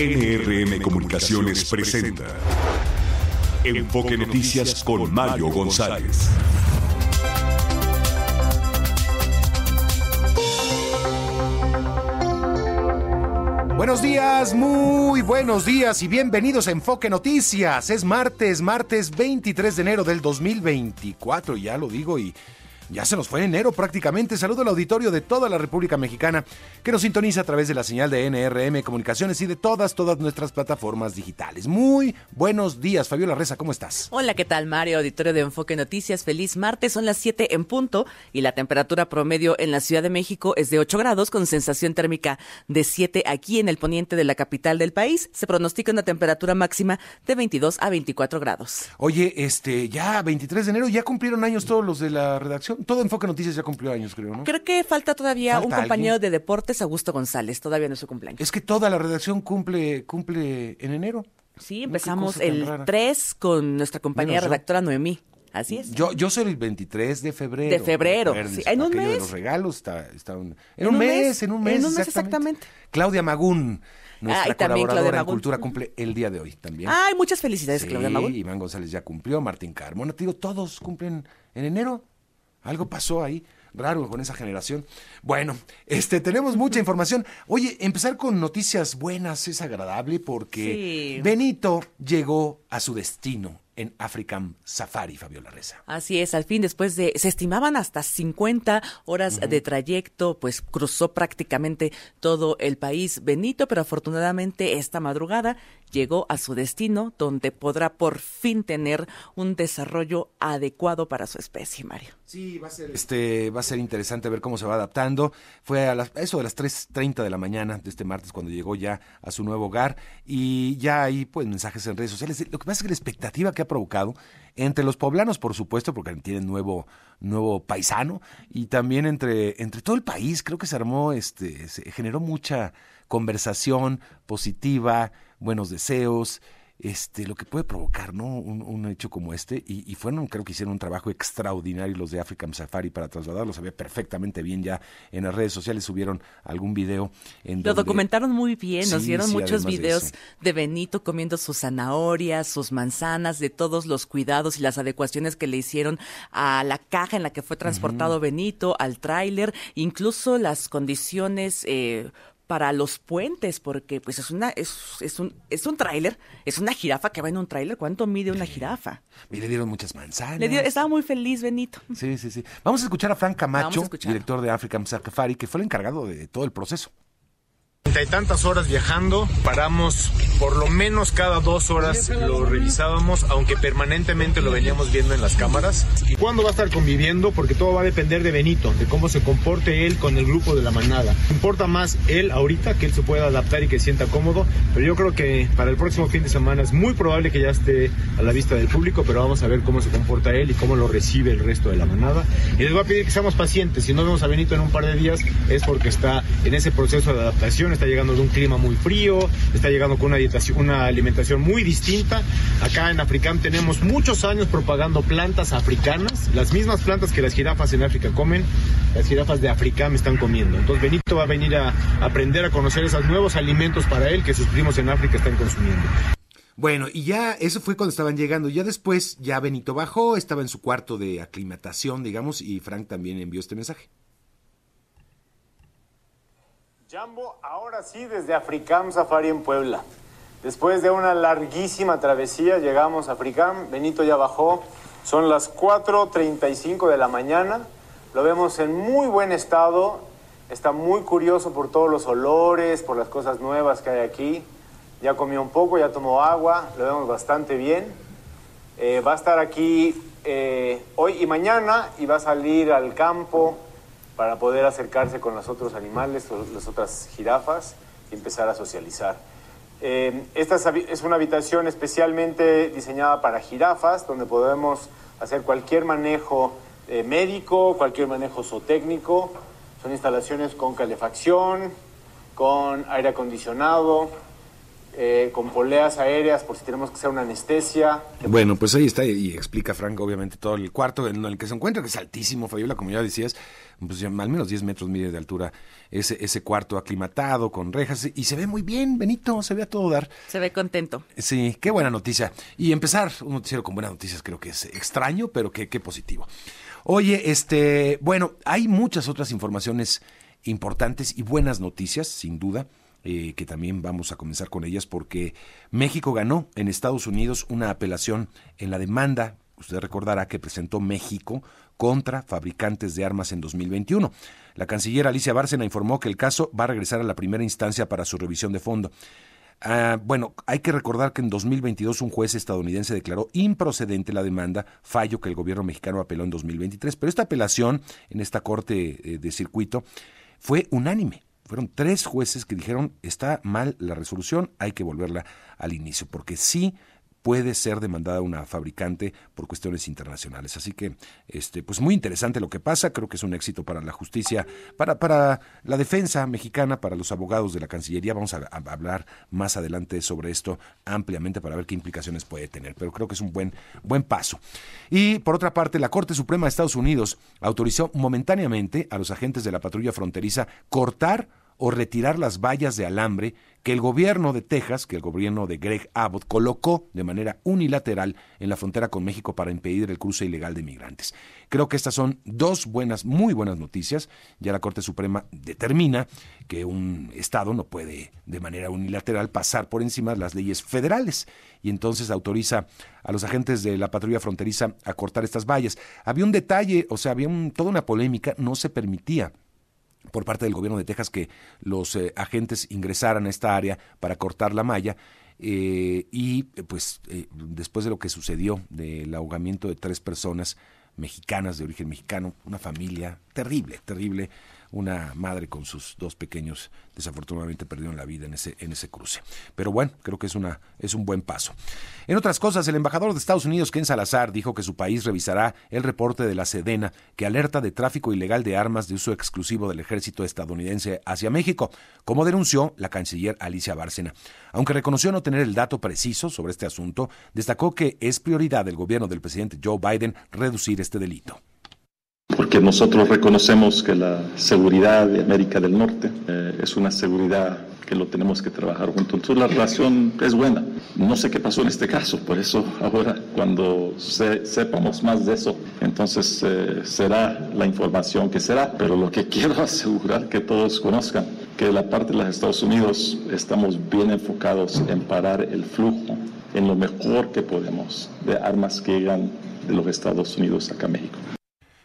NRM Comunicaciones presenta Enfoque Noticias con Mario González. Buenos días, muy buenos días y bienvenidos a Enfoque Noticias. Es martes, martes 23 de enero del 2024, ya lo digo y ya se nos fue enero prácticamente. Saludo al auditorio de toda la República Mexicana que nos sintoniza a través de la señal de NRM Comunicaciones y de todas, todas nuestras plataformas digitales. Muy buenos días, Fabiola Reza, ¿cómo estás? Hola, ¿qué tal, Mario? Auditorio de Enfoque Noticias. Feliz martes, son las 7 en punto y la temperatura promedio en la Ciudad de México es de 8 grados con sensación térmica de 7 aquí en el poniente de la capital del país. Se pronostica una temperatura máxima de 22 a 24 grados. Oye, este, ya 23 de enero, ya cumplieron años todos los de la redacción todo Enfoque Noticias ya cumplió años, creo, ¿no? Creo que falta todavía un compañero de deportes, Augusto González, todavía no es su cumpleaños. Es que toda la redacción cumple, cumple en enero. Sí, empezamos el 3 con nuestra compañera redactora Noemí. Así es. Yo, yo soy el 23 de febrero. De febrero. Sí. En un mes. De los regalos está, está un, en, un, mes, en un mes. En un mes exactamente. Claudia Magún, nuestra colaboradora en Cultura, cumple el día de hoy también. Ay, muchas felicidades, Claudia Magún. Iván González ya cumplió, Martín Carmona, te digo, todos cumplen en enero. Algo pasó ahí raro con esa generación. Bueno, este tenemos mucha información. Oye, empezar con noticias buenas es agradable porque Benito llegó a su destino en African Safari, Fabiola Reza. Así es, al fin, después de, se estimaban hasta 50 horas de trayecto, pues cruzó prácticamente todo el país Benito, pero afortunadamente esta madrugada llegó a su destino, donde podrá por fin tener un desarrollo adecuado para su especie, Mario. Sí, va a ser, este, va a ser interesante ver cómo se va adaptando. Fue a, eso de las 3.30 de la mañana de este martes cuando llegó ya a su nuevo hogar y ya hay pues mensajes en redes sociales. Lo que pasa es que la expectativa que ha provocado entre los poblanos, por supuesto, porque tienen nuevo, nuevo paisano, y también entre, entre todo el país, creo que se armó, este, se generó mucha conversación positiva, buenos deseos, este, lo que puede provocar, ¿no? Un, hecho como este. Y, fueron, creo que hicieron un trabajo extraordinario los de African Safari para trasladarlo. Ve perfectamente bien ya en las redes sociales. Subieron algún video. En lo documentaron muy bien. Nos dieron muchos videos de, Benito comiendo sus zanahorias, sus manzanas, de todos los cuidados y las adecuaciones que le hicieron a la caja en la que fue transportado Benito, al tráiler, incluso las condiciones eh, para los puentes, porque pues es una, es, es un, es un tráiler, es una jirafa que va en un tráiler. ¿Cuánto mide una jirafa? Y le dieron muchas manzanas. Le estaba muy feliz, Benito. Sí, sí, sí. Vamos a escuchar a Frank Camacho, director de African Safari, que fue el encargado de todo el proceso y tantas horas viajando, paramos por lo menos cada dos horas lo revisábamos, aunque permanentemente lo veníamos viendo en las cámaras. ¿Y cuándo va a estar conviviendo? Porque todo va a depender de Benito, de cómo se comporte él con el grupo de la manada. Importa más él ahorita, que él se pueda adaptar y que sienta cómodo, pero yo creo que para el próximo fin de semana es muy probable que ya esté a la vista del público, pero vamos a ver cómo se comporta él y cómo lo recibe el resto de la manada. Y les voy a pedir que seamos pacientes, si no vemos a Benito en un par de días es porque está en ese proceso de adaptación, está llegando de un clima muy frío, está llegando con una, alimentación muy distinta. Acá en Africam tenemos muchos años propagando plantas africanas, las mismas plantas que las jirafas en África comen, las jirafas de Africam están comiendo. Entonces Benito va a venir a aprender a conocer esos nuevos alimentos para él que sus primos en África están consumiendo. Bueno, y ya eso fue cuando estaban llegando. Ya después, ya Benito bajó, estaba en su cuarto de aclimatación, digamos, y Frank también envió este mensaje. Jambo, ahora sí desde Africam Safari en Puebla. Después de una larguísima travesía llegamos a Africam, Benito ya bajó, son las 4.35 de la mañana, lo vemos en muy buen estado, está muy curioso por todos los olores, por las cosas nuevas que hay aquí, ya comió un poco, ya tomó agua, lo vemos bastante bien, eh, va a estar aquí eh, hoy y mañana y va a salir al campo para poder acercarse con los otros animales, las otras jirafas y empezar a socializar. Eh, esta es una habitación especialmente diseñada para jirafas, donde podemos hacer cualquier manejo eh, médico, cualquier manejo zootécnico. Son instalaciones con calefacción, con aire acondicionado eh, con poleas aéreas por si tenemos que hacer una anestesia. Bueno, pues ahí está y explica Frank obviamente todo el cuarto en el que se encuentra, que es altísimo, Fabiola, como ya decías, pues al menos 10 metros mide de altura ese, ese cuarto aclimatado con rejas y se ve muy bien, Benito, se ve a todo dar. Se ve contento. Sí, qué buena noticia. Y empezar un noticiero con buenas noticias creo que es extraño, pero qué, qué positivo. Oye, este, bueno, hay muchas otras informaciones importantes y buenas noticias, sin duda. Eh, que también vamos a comenzar con ellas porque México ganó en Estados Unidos una apelación en la demanda, usted recordará que presentó México contra fabricantes de armas en 2021. La canciller Alicia Bárcena informó que el caso va a regresar a la primera instancia para su revisión de fondo. Ah, bueno, hay que recordar que en 2022 un juez estadounidense declaró improcedente la demanda, fallo que el gobierno mexicano apeló en 2023. Pero esta apelación en esta corte eh, de circuito fue unánime fueron tres jueces que dijeron está mal la resolución, hay que volverla al inicio, porque sí puede ser demandada una fabricante por cuestiones internacionales. Así que, este, pues muy interesante lo que pasa. Creo que es un éxito para la justicia, para, para la defensa mexicana, para los abogados de la Cancillería. Vamos a, hablar más adelante sobre esto ampliamente para ver qué implicaciones puede tener. Pero creo que es un buen, buen paso. Y por otra parte, la Corte Suprema de Estados Unidos autorizó momentáneamente a los agentes de la patrulla fronteriza cortar o retirar las vallas de alambre que el gobierno de Texas, que el gobierno de Greg Abbott colocó de manera unilateral en la frontera con México para impedir el cruce ilegal de migrantes. Creo que estas son dos buenas, muy buenas noticias. Ya la Corte Suprema determina que un Estado no puede de manera unilateral pasar por encima de las leyes federales y entonces autoriza a los agentes de la patrulla fronteriza a cortar estas vallas. Había un detalle, o sea, había toda una polémica, no se permitía por parte del gobierno de Texas que los eh, agentes ingresaran a esta área para cortar la malla. Eh, y pues eh, después de lo que sucedió del ahogamiento de tres personas mexicanas de origen mexicano, una familia terrible, terrible, una madre con sus dos pequeños desafortunadamente perdieron la vida en ese, en ese cruce. Pero bueno, creo que es, una, es un buen paso. En otras cosas, el embajador de Estados Unidos, Ken Salazar, dijo que su país revisará el reporte de la Sedena que alerta de tráfico ilegal de armas de uso exclusivo del ejército estadounidense hacia México, como denunció la canciller Alicia Bárcena. Aunque reconoció no tener el dato preciso sobre este asunto, destacó que es prioridad del gobierno del presidente Joe Biden reducir este delito porque nosotros reconocemos que la seguridad de América del Norte eh, es una seguridad que lo tenemos que trabajar juntos. Entonces la relación es buena. No sé qué pasó en este caso, por eso ahora cuando sepamos más de eso, entonces eh, será la información que será. Pero lo que quiero asegurar que todos conozcan, que de la parte de los Estados Unidos estamos bien enfocados en parar el flujo en lo mejor que podemos de armas que llegan de los Estados Unidos acá a México.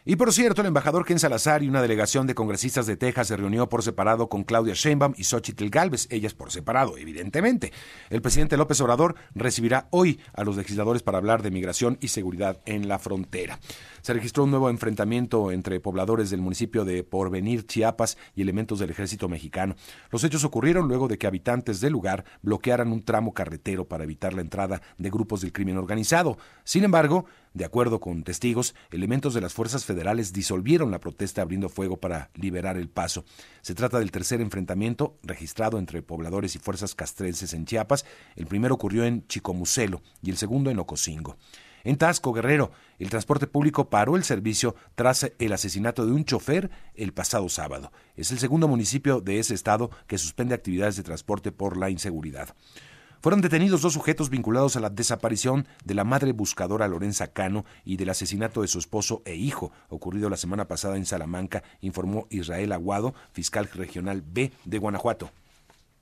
Y por cierto, el embajador Ken Salazar y una delegación de congresistas de Texas se reunió por separado con Claudia Sheinbaum y Xochitl Galvez, ellas por separado, evidentemente. El presidente López Obrador recibirá hoy a los legisladores para hablar de migración y seguridad en la frontera. Se registró un nuevo enfrentamiento entre pobladores del municipio de Porvenir, Chiapas, y elementos del ejército mexicano. Los hechos ocurrieron luego de que habitantes del lugar bloquearan un tramo carretero para evitar la entrada de grupos del crimen organizado. Sin embargo, de acuerdo con testigos, elementos de las fuerzas federales disolvieron la protesta abriendo fuego para liberar el paso. Se trata del tercer enfrentamiento registrado entre pobladores y fuerzas castrenses en Chiapas. El primero ocurrió en Chicomucelo y el segundo en Ocosingo. En Tasco, Guerrero, el transporte público paró el servicio tras el asesinato de un chofer el pasado sábado. Es el segundo municipio de ese estado que suspende actividades de transporte por la inseguridad. Fueron detenidos dos sujetos vinculados a la desaparición de la madre buscadora Lorenza Cano y del asesinato de su esposo e hijo, ocurrido la semana pasada en Salamanca, informó Israel Aguado, fiscal regional B de Guanajuato.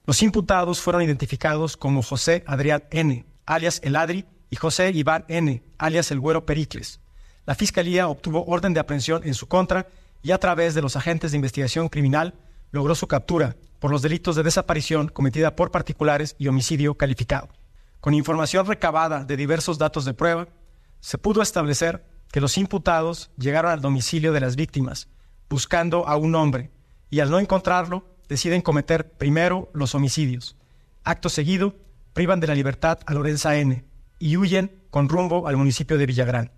Los imputados fueron identificados como José Adrián N., alias El Adri, y José Iván N., alias El Güero Pericles. La Fiscalía obtuvo orden de aprehensión en su contra y a través de los agentes de investigación criminal logró su captura por los delitos de desaparición cometida por particulares y homicidio calificado. Con información recabada de diversos datos de prueba, se pudo establecer que los imputados llegaron al domicilio de las víctimas buscando a un hombre y al no encontrarlo deciden cometer primero los homicidios. Acto seguido, privan de la libertad a Lorenza N. y huyen con rumbo al municipio de Villagrán.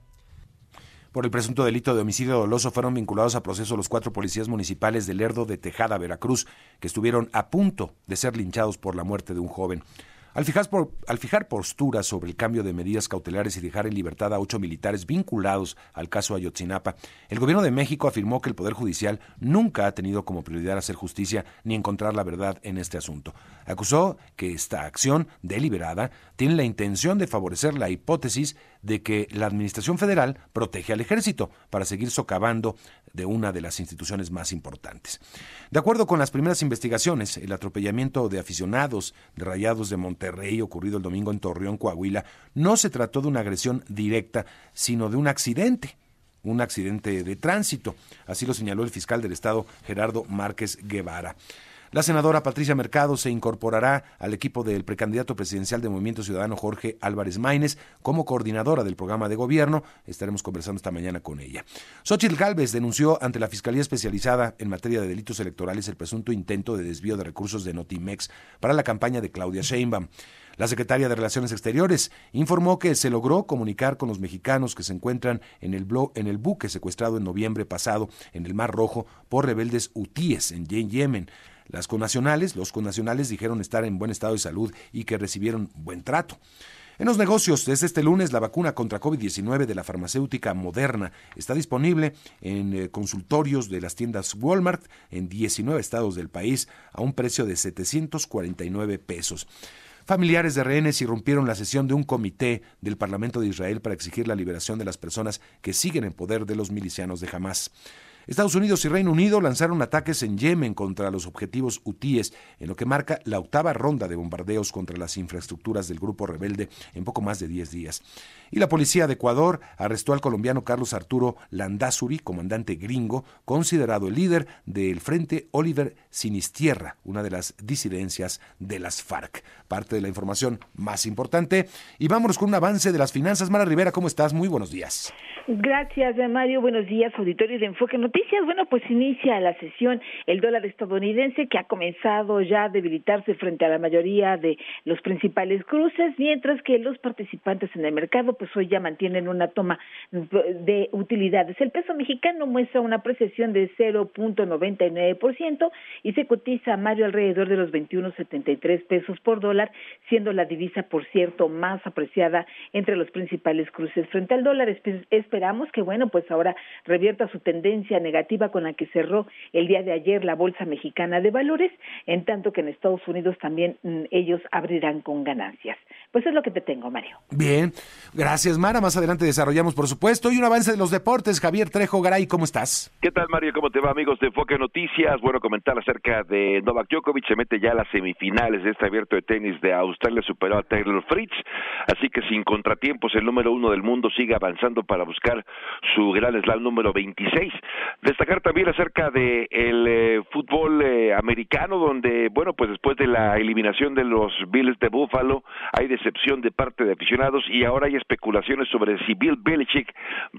Por el presunto delito de homicidio doloso fueron vinculados a proceso los cuatro policías municipales de Lerdo de Tejada, Veracruz, que estuvieron a punto de ser linchados por la muerte de un joven. Al fijar, posturas sobre el cambio de medidas cautelares y dejar en libertad a ocho militares vinculados al caso Ayotzinapa, el gobierno de México afirmó que el Poder Judicial nunca ha tenido como prioridad hacer justicia ni encontrar la verdad en este asunto. Acusó que esta acción deliberada tiene la intención de favorecer la hipótesis de que la Administración Federal protege al ejército para seguir socavando de una de las instituciones más importantes. De acuerdo con las primeras investigaciones, el atropellamiento de aficionados de Rayados de Monterrey ocurrido el domingo en Torreón, Coahuila, no se trató de una agresión directa, sino de un accidente un accidente de tránsito. Así lo señaló el fiscal del Estado, Gerardo Márquez Guevara. La senadora Patricia Mercado se incorporará al equipo del precandidato presidencial de Movimiento Ciudadano Jorge Álvarez Maínez como coordinadora del programa de gobierno. Estaremos conversando esta mañana con ella. Xochitl Gálvez denunció ante la Fiscalía Especializada en materia de delitos electorales el presunto intento de desvío de recursos de Notimex para la campaña de Claudia Sheinbaum. La secretaria de Relaciones Exteriores informó que se logró comunicar con los mexicanos que se encuentran en el, en el buque secuestrado en noviembre pasado en el Mar Rojo por rebeldes hutíes en Yemen. Las conacionales, los conacionales dijeron estar en buen estado de salud y que recibieron buen trato. En los negocios, desde este lunes, la vacuna contra COVID-19 de la farmacéutica Moderna está disponible en eh, consultorios de las tiendas Walmart en 19 estados del país a un precio de 749 pesos. Familiares de rehenes irrumpieron la sesión de un comité del Parlamento de Israel para exigir la liberación de las personas que siguen en poder de los milicianos de Hamas. Estados Unidos y Reino Unido lanzaron ataques en Yemen contra los objetivos hutíes, en lo que marca la octava ronda de bombardeos contra las infraestructuras del grupo rebelde en poco más de 10 días. Y la policía de Ecuador arrestó al colombiano Carlos Arturo Landazuri, comandante gringo, considerado el líder del Frente Oliver Sinistierra, una de las disidencias de las FARC. Parte de la información más importante. Y vámonos con un avance de las finanzas. Mara Rivera, ¿cómo estás? Muy buenos días. Gracias, Mario. Buenos días, auditorio de Enfoque. Bueno, pues inicia la sesión. El dólar estadounidense que ha comenzado ya a debilitarse frente a la mayoría de los principales cruces, mientras que los participantes en el mercado pues hoy ya mantienen una toma de utilidades. El peso mexicano muestra una apreciación de 0.99% y se cotiza, Mario, alrededor de los 21.73 pesos por dólar, siendo la divisa, por cierto, más apreciada entre los principales cruces. Frente al dólar esperamos que, bueno, pues ahora revierta su tendencia negativa con la que cerró el día de ayer la Bolsa Mexicana de Valores, en tanto que en Estados Unidos también mm, ellos abrirán con ganancias. Pues es lo que te tengo, Mario. Bien, gracias, Mara. Más adelante desarrollamos, por supuesto, y un avance de los deportes. Javier Trejo Garay, ¿cómo estás? ¿Qué tal, Mario? ¿Cómo te va, amigos de Enfoque Noticias? Bueno, comentar acerca de Novak Djokovic. Se mete ya a las semifinales de este abierto de tenis de Australia, superó a Taylor Fritz. Así que sin contratiempos, el número uno del mundo sigue avanzando para buscar su gran slam número 26. Destacar también acerca del de eh, fútbol eh, americano, donde, bueno, pues después de la eliminación de los Bills de Buffalo, hay decepción de parte de aficionados y ahora hay especulaciones sobre si Bill Belichick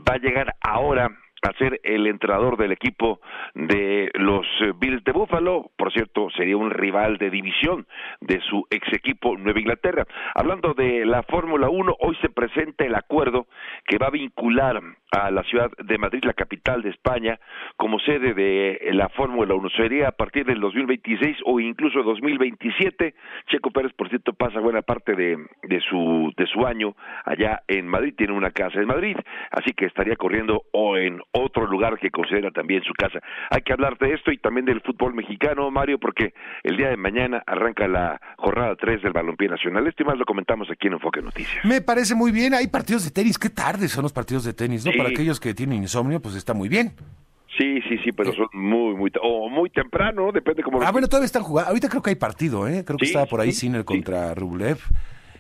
va a llegar ahora a ser el entrenador del equipo de los eh, Bills de Buffalo. Por cierto, sería un rival de división de su ex equipo Nueva Inglaterra. Hablando de la Fórmula 1, hoy se presenta el acuerdo que va a vincular a la ciudad de Madrid, la capital de España, como sede de la Fórmula 1. Sería a partir del 2026 o incluso 2027. Checo Pérez, por cierto, pasa buena parte de, de, su, de su año allá en Madrid, tiene una casa en Madrid, así que estaría corriendo o en otro lugar que considera también su casa. Hay que hablar de esto y también del fútbol mexicano, Mario, porque el día de mañana arranca la jornada 3 del Balompié Nacional. Esto y más lo comentamos aquí en Enfoque Noticias. Me parece muy bien. Hay partidos de tenis. Qué tarde son los partidos de tenis, ¿no? Para aquellos que tienen insomnio, pues está muy bien. Sí, sí, sí, pero son muy, muy, o muy temprano, depende cómo. Ah, bueno, todavía están jugando. Ahorita creo que hay partido, ¿eh? Creo que estaba por ahí Sinner contra Rublev.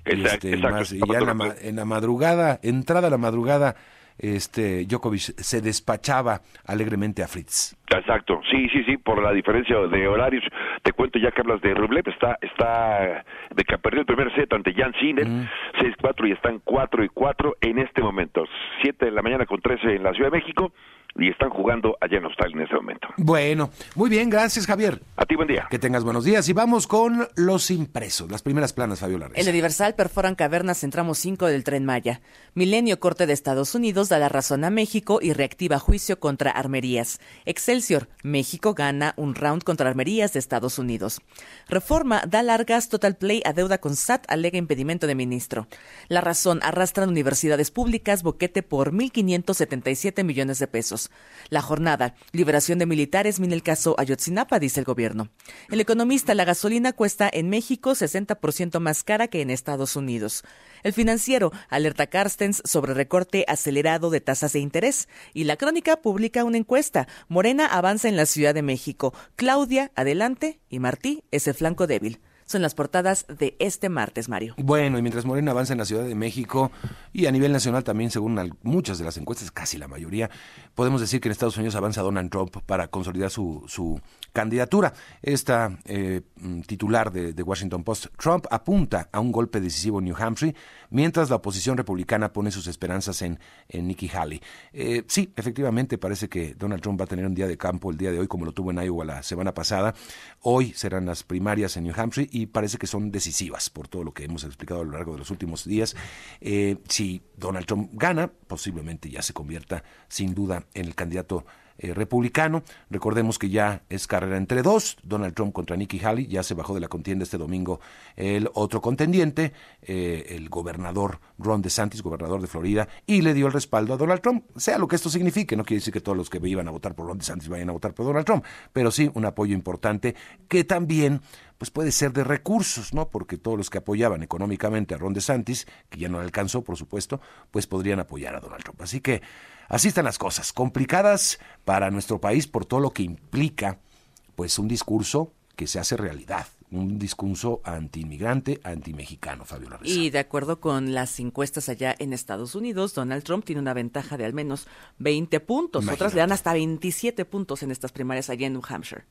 Exacto, este, y ya en la, en la madrugada, entrada a la madrugada, este Djokovic se despachaba alegremente a Fritz. Exacto, sí, sí, sí, por la diferencia de horarios. Te cuento ya que hablas de Rublev, está, está de que perdió el primer set ante Jan Sinner, 6-4 y están 4 y 4 en este momento. 7 de la mañana con 13 en la Ciudad de México y están jugando allá en Australia en este momento. Bueno, muy bien, gracias Javier. A ti buen día. Que tengas buenos días y vamos con los impresos, las primeras planas, Fabiola En El Universal perforan cavernas en tramo 5 del Tren Maya. Milenio Corte de Estados Unidos da la razón a México y reactiva juicio contra armerías. Excelsior, México gana un round contra armerías de Estados Unidos. Reforma da largas total play a deuda con SAT, alega impedimento de ministro. La razón arrastran universidades públicas boquete por 1.577 millones de pesos. La jornada, liberación de militares, mine el caso Ayotzinapa, dice el gobierno. El economista, la gasolina cuesta en México 60% más cara que en Estados Unidos. El financiero alerta Carstens sobre recorte acelerado de tasas de interés. Y la crónica publica una encuesta. Morena avanza en la Ciudad de México. Claudia, adelante. Y Martí es el flanco débil son las portadas de este martes, Mario. Bueno, y mientras Morena avanza en la Ciudad de México y a nivel nacional también, según muchas de las encuestas, casi la mayoría, podemos decir que en Estados Unidos avanza Donald Trump para consolidar su, su candidatura. Esta eh, mm, titular de, Washington Post, Trump apunta a un golpe decisivo en New Hampshire, mientras la oposición republicana pone sus esperanzas en, en Nikki Haley. Eh, sí, efectivamente, parece que Donald Trump va a tener un día de campo el día de hoy, como lo tuvo en Iowa la semana pasada. Hoy serán las primarias en New Hampshire y parece que son decisivas por todo lo que hemos explicado a lo largo de los últimos días. Eh, si Donald Trump gana, posiblemente ya se convierta sin duda en el candidato eh, republicano. Recordemos que ya es carrera entre dos, Donald Trump contra Nikki Haley, ya se bajó de la contienda este domingo el otro contendiente, eh, el gobernador Ron DeSantis, gobernador de Florida, y le dio el respaldo a Donald Trump, sea lo que esto signifique, no quiere decir que todos los que iban a votar por Ron DeSantis vayan a votar por Donald Trump, pero sí un apoyo importante que también pues puede ser de recursos, ¿no? Porque todos los que apoyaban económicamente a Ron DeSantis, que ya no le alcanzó, por supuesto, pues podrían apoyar a Donald Trump. Así que Así están las cosas, complicadas para nuestro país por todo lo que implica pues un discurso que se hace realidad, un discurso anti-inmigrante, anti-mexicano, Fabio Larreza. Y de acuerdo con las encuestas allá en Estados Unidos, Donald Trump tiene una ventaja de al menos 20 puntos. Otras le dan hasta 27 puntos en estas primarias allá en New Hampshire.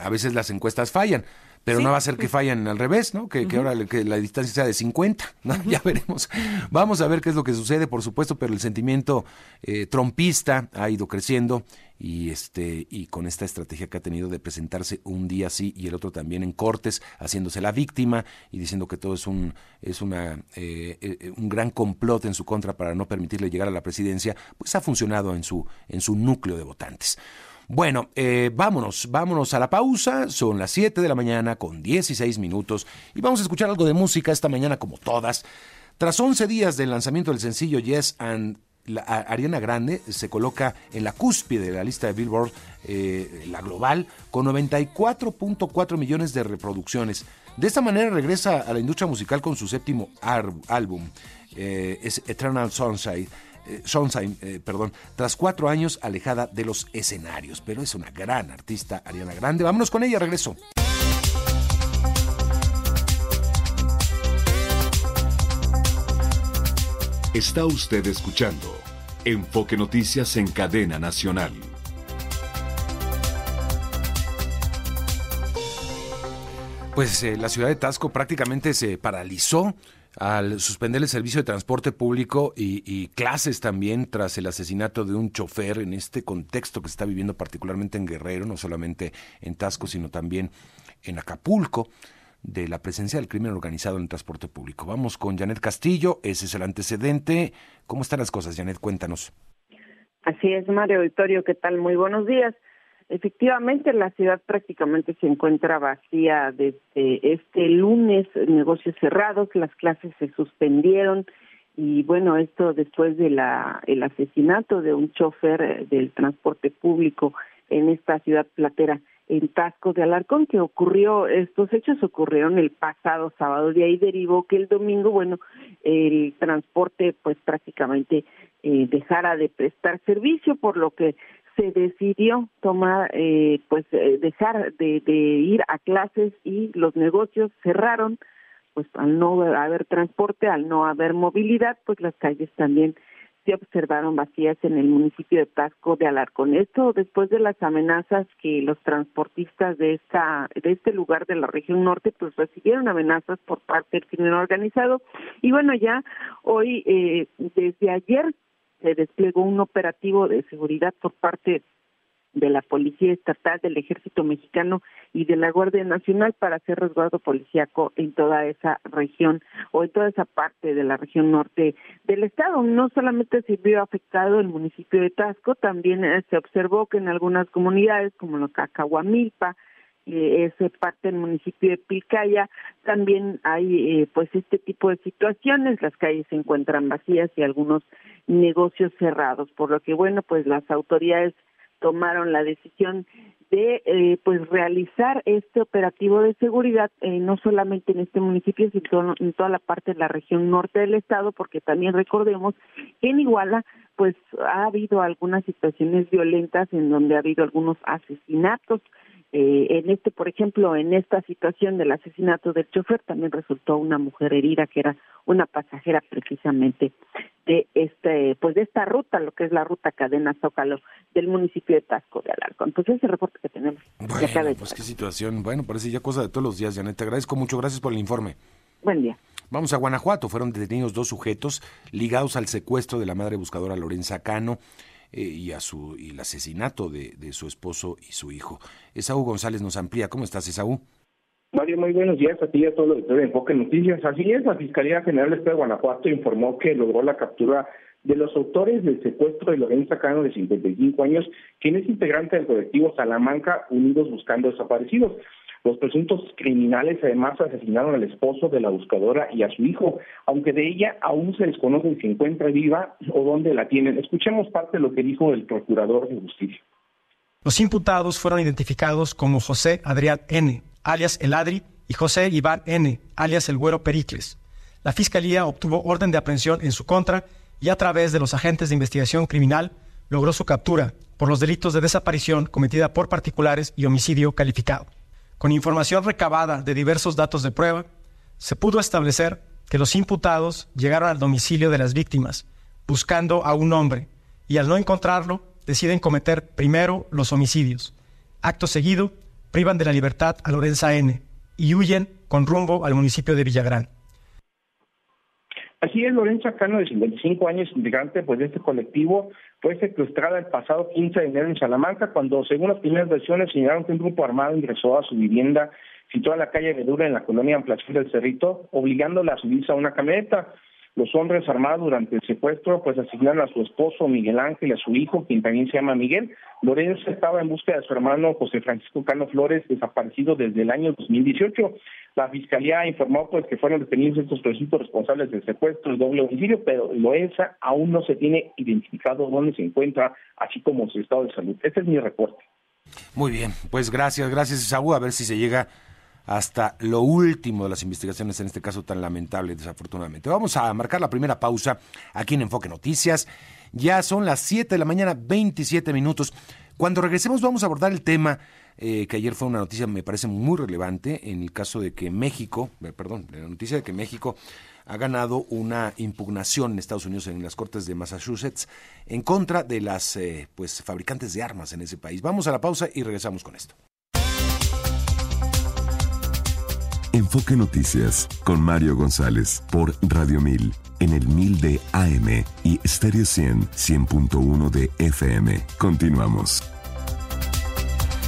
a veces las encuestas fallan pero no va a ser que fallen al revés, ¿no? Que, ahora que la distancia sea de 50, ¿no? Ya veremos. Vamos a ver qué es lo que sucede, por supuesto, pero el sentimiento eh, trompista ha ido creciendo y este y con esta estrategia que ha tenido de presentarse un día así y el otro también en cortes, haciéndose la víctima y diciendo que todo es un es una eh, eh, un gran complot en su contra para no permitirle llegar a la presidencia, pues ha funcionado en su en su núcleo de votantes. Bueno, eh, vámonos, vámonos a la pausa. Son las 7 de la mañana con 16 minutos y vamos a escuchar algo de música esta mañana como todas. Tras 11 días del lanzamiento del sencillo Yes and Ariana Grande se coloca en la cúspide de la lista de Billboard, eh, la global, con 94.4 millones de reproducciones. De esta manera regresa a la industria musical con su séptimo álbum, eh, Eternal Sunshine eh, eh, perdón, tras cuatro años alejada de los escenarios. Pero es una gran artista, Ariana Grande. Vámonos con ella, regreso. Está usted escuchando Enfoque Noticias en Cadena Nacional. Pues eh, la ciudad de Tasco prácticamente se paralizó al suspender el servicio de transporte público y, clases también tras el asesinato de un chofer en este contexto que se está viviendo particularmente en Guerrero, no solamente en Tasco, sino también en Acapulco, de la presencia del crimen organizado en el transporte público. Vamos con Janet Castillo, ese es el antecedente. ¿Cómo están las cosas, Janet? Cuéntanos. Así es, Mario Auditorio, ¿qué tal? Muy buenos días. Efectivamente, la ciudad prácticamente se encuentra vacía desde este lunes, negocios cerrados, las clases se suspendieron y bueno, esto después de la el asesinato de un chofer del transporte público en esta ciudad platera en Tasco de Alarcón que ocurrió estos hechos ocurrieron el pasado sábado de ahí derivó que el domingo bueno el transporte pues prácticamente eh, dejara de prestar servicio por lo que se decidió tomar, eh, pues eh, dejar de, ir a clases y los negocios cerraron, pues al no haber transporte, al no haber movilidad, pues las calles también se observaron vacías en el municipio de Tasco de Alarcón. Esto después de las amenazas que los transportistas de esta de este lugar de la región norte pues recibieron amenazas por parte del crimen organizado y bueno ya hoy eh, desde ayer se desplegó un operativo de seguridad por parte de la Policía Estatal, del Ejército Mexicano y de la Guardia Nacional para hacer resguardo policíaco en toda esa región o en toda esa parte de la región norte del estado. No solamente se vio afectado el municipio de Tasco, también eh, se observó que en algunas comunidades como la Cacahuamilpa, eh, es parte del municipio de Pilcaya, también hay eh, pues este tipo de situaciones, las calles se encuentran vacías y algunos negocios cerrados, por lo que bueno, pues las autoridades tomaron la decisión de eh, pues realizar este operativo de seguridad eh, no solamente en este municipio sino en toda la parte de la región norte del estado porque también recordemos que en Iguala pues ha habido algunas situaciones violentas en donde ha habido algunos asesinatos eh, en este, por ejemplo, en esta situación del asesinato del chofer también resultó una mujer herida que era una pasajera precisamente de este, pues de esta ruta, lo que es la ruta cadena Zócalo del municipio de Tasco de Alarcón. Entonces ese reporte que tenemos. Bueno, pues qué situación. Bueno, parece ya cosa de todos los días, Janet. Te agradezco mucho. Gracias por el informe. Buen día. Vamos a Guanajuato. Fueron detenidos dos sujetos ligados al secuestro de la madre buscadora Lorenza Cano. Eh, y a su y el asesinato de, de, su esposo y su hijo. Esaú González nos amplía. ¿Cómo estás, Esaú? Mario, muy buenos días a ti y a todo el de Enfoque Noticias. Así es, la Fiscalía General de Estado de Guanajuato informó que logró la captura de los autores del secuestro de Lorenza Cano, de 55 años, quien es integrante del colectivo Salamanca Unidos Buscando Desaparecidos. Los presuntos criminales además asesinaron al esposo de la buscadora y a su hijo, aunque de ella aún se desconoce si encuentra viva o dónde la tienen. Escuchemos parte de lo que dijo el procurador de justicia. Los imputados fueron identificados como José Adrián N., alias El Adri, y José Iván N., alias El Güero Pericles. La Fiscalía obtuvo orden de aprehensión en su contra y a través de los agentes de investigación criminal logró su captura por los delitos de desaparición cometida por particulares y homicidio calificado. Con información recabada de diversos datos de prueba, se pudo establecer que los imputados llegaron al domicilio de las víctimas buscando a un hombre y al no encontrarlo deciden cometer primero los homicidios. Acto seguido, privan de la libertad a Lorenza N. y huyen con rumbo al municipio de Villagrán. Así es, Lorenza Cano, de 55 años, integrante pues, de este colectivo, fue secuestrada el pasado 15 de enero en Salamanca, cuando, según las primeras versiones, señalaron que un grupo armado ingresó a su vivienda situada en la calle Vedura, en la colonia Ampliación del Cerrito, obligándola a subirse a una camioneta. Los hombres armados durante el secuestro pues asignaron a su esposo Miguel Ángel a su hijo, quien también se llama Miguel. Lorenzo estaba en búsqueda de su hermano José Francisco Cano Flores, desaparecido desde el año 2018. La fiscalía informó pues que fueron detenidos estos presuntos responsables del secuestro y doble homicidio, pero Lorenza aún no se tiene identificado dónde se encuentra, así como su estado de salud. Este es mi reporte. Muy bien, pues gracias, gracias Saúl, a ver si se llega hasta lo último de las investigaciones, en este caso tan lamentable, desafortunadamente. Vamos a marcar la primera pausa aquí en Enfoque Noticias. Ya son las 7 de la mañana, 27 minutos. Cuando regresemos vamos a abordar el tema eh, que ayer fue una noticia, me parece muy relevante, en el caso de que México, eh, perdón, la noticia de que México ha ganado una impugnación en Estados Unidos en las Cortes de Massachusetts en contra de las eh, pues fabricantes de armas en ese país. Vamos a la pausa y regresamos con esto. Enfoque Noticias con Mario González por Radio 1000 en el 1000 de AM y Stereo 100 100.1 de FM. Continuamos.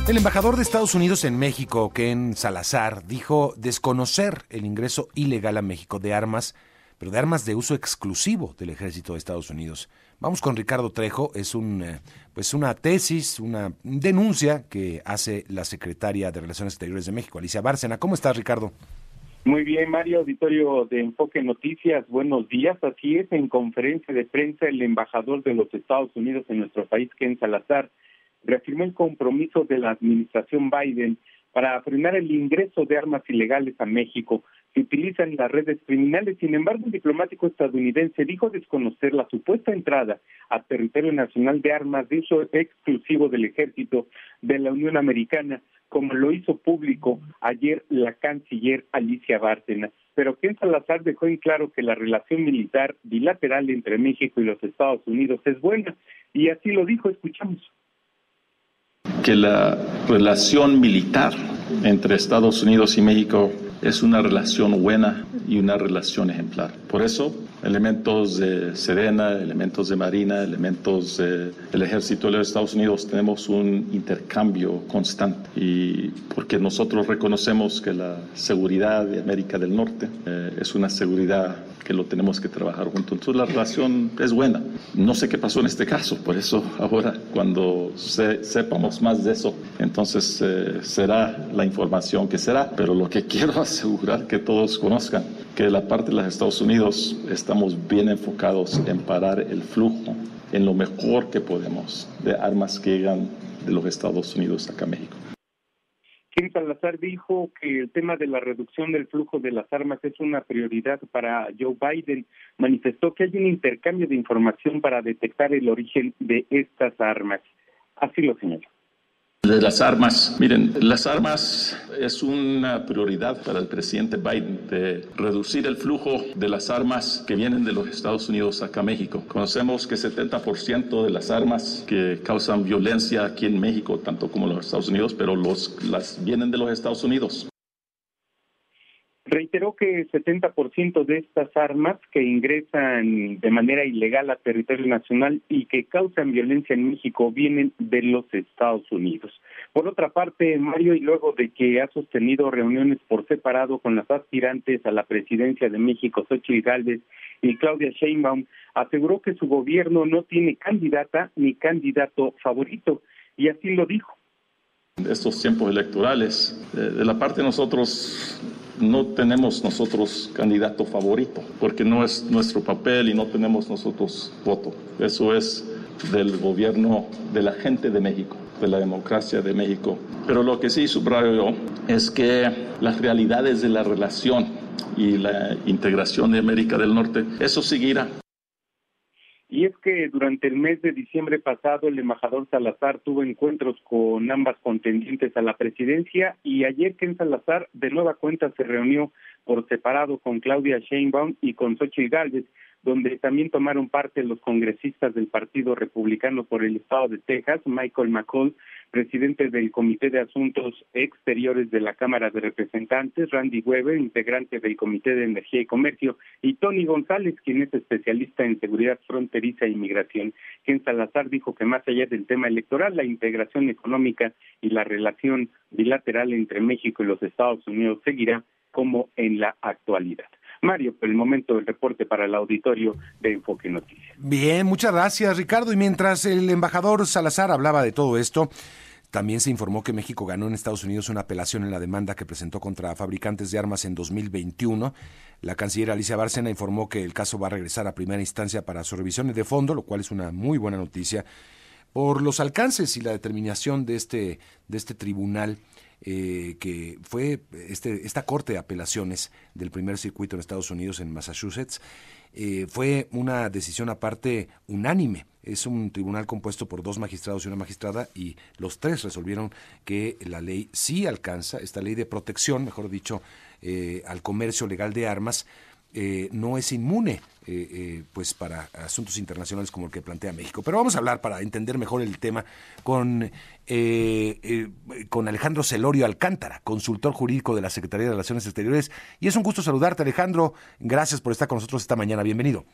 El embajador de Estados Unidos en México, Ken Salazar, dijo desconocer el ingreso ilegal a México de armas, pero de armas de uso exclusivo del ejército de Estados Unidos. Vamos con Ricardo Trejo, es un, eh, pues una tesis, una denuncia que hace la secretaria de Relaciones Exteriores de México, Alicia Bárcena. ¿Cómo estás, Ricardo? Muy bien, Mario, auditorio de Enfoque Noticias, buenos días. Así es, en conferencia de prensa, el embajador de los Estados Unidos en nuestro país, Ken Salazar, reafirmó el compromiso de la administración Biden para frenar el ingreso de armas ilegales a México que utilizan las redes criminales. Sin embargo, un diplomático estadounidense dijo desconocer la supuesta entrada a territorio nacional de armas de uso exclusivo del ejército de la Unión Americana, como lo hizo público ayer la canciller Alicia Bárcena. Pero Ken Salazar dejó en claro que la relación militar bilateral entre México y los Estados Unidos es buena, y así lo dijo, escuchamos que la relación militar entre Estados Unidos y México es una relación buena y una relación ejemplar. Por eso elementos de Serena, elementos de Marina, elementos del Ejército de los Estados Unidos, tenemos un intercambio constante y porque nosotros reconocemos que la seguridad de América del Norte eh, es una seguridad que lo tenemos que trabajar juntos. Entonces la relación es buena. No sé qué pasó en este caso, por eso ahora cuando sepamos más de eso, entonces eh, será la información que será. Pero lo que quiero asegurar que todos conozcan, que de la parte de los Estados Unidos estamos bien enfocados en parar el flujo en lo mejor que podemos de armas que llegan de los Estados Unidos acá a México. Ken Salazar dijo que el tema de la reducción del flujo de las armas es una prioridad para Joe Biden. Manifestó que hay un intercambio de información para detectar el origen de estas armas. Así lo señaló. De las armas, miren, las armas es una prioridad para el presidente Biden de reducir el flujo de las armas que vienen de los Estados Unidos acá a México. Conocemos que 70% de las armas que causan violencia aquí en México, tanto como los Estados Unidos, pero los, las vienen de los Estados Unidos. Reiteró que el 70% de estas armas que ingresan de manera ilegal a territorio nacional y que causan violencia en México vienen de los Estados Unidos. Por otra parte, Mario, y luego de que ha sostenido reuniones por separado con las aspirantes a la presidencia de México, Xochitl Gálvez y Claudia Sheinbaum, aseguró que su gobierno no tiene candidata ni candidato favorito, y así lo dijo. Estos tiempos electorales, de la parte de nosotros no tenemos nosotros candidato favorito, porque no es nuestro papel y no tenemos nosotros voto. Eso es del gobierno de la gente de México, de la democracia de México. Pero lo que sí subrayo yo es que las realidades de la relación y la integración de América del Norte, eso seguirá. Y es que durante el mes de diciembre pasado el embajador Salazar tuvo encuentros con ambas contendientes a la presidencia y ayer Ken Salazar de nueva cuenta se reunió por separado con Claudia Sheinbaum y con Xochitl Gálvez donde también tomaron parte los congresistas del Partido Republicano por el Estado de Texas, Michael McCall, presidente del Comité de Asuntos Exteriores de la Cámara de Representantes, Randy Weber, integrante del Comité de Energía y Comercio, y Tony González, quien es especialista en seguridad fronteriza e inmigración. Quien Salazar dijo que más allá del tema electoral, la integración económica y la relación bilateral entre México y los Estados Unidos seguirá como en la actualidad. Mario, por el momento el reporte para el auditorio de Enfoque Noticias. Bien, muchas gracias Ricardo. Y mientras el embajador Salazar hablaba de todo esto, también se informó que México ganó en Estados Unidos una apelación en la demanda que presentó contra fabricantes de armas en 2021. La canciller Alicia Bárcena informó que el caso va a regresar a primera instancia para su revisión de fondo, lo cual es una muy buena noticia por los alcances y la determinación de este, de este tribunal eh, que fue este, esta corte de apelaciones del primer circuito en Estados Unidos, en Massachusetts, eh, fue una decisión aparte unánime. Es un tribunal compuesto por dos magistrados y una magistrada y los tres resolvieron que la ley sí alcanza, esta ley de protección, mejor dicho, eh, al comercio legal de armas, no es inmune pues para asuntos internacionales como el que plantea México. Pero vamos a hablar para entender mejor el tema con, con Alejandro Celorio Alcántara, consultor jurídico de la Secretaría de Relaciones Exteriores. Y es un gusto saludarte, Alejandro. Gracias por estar con nosotros esta mañana. Bienvenido.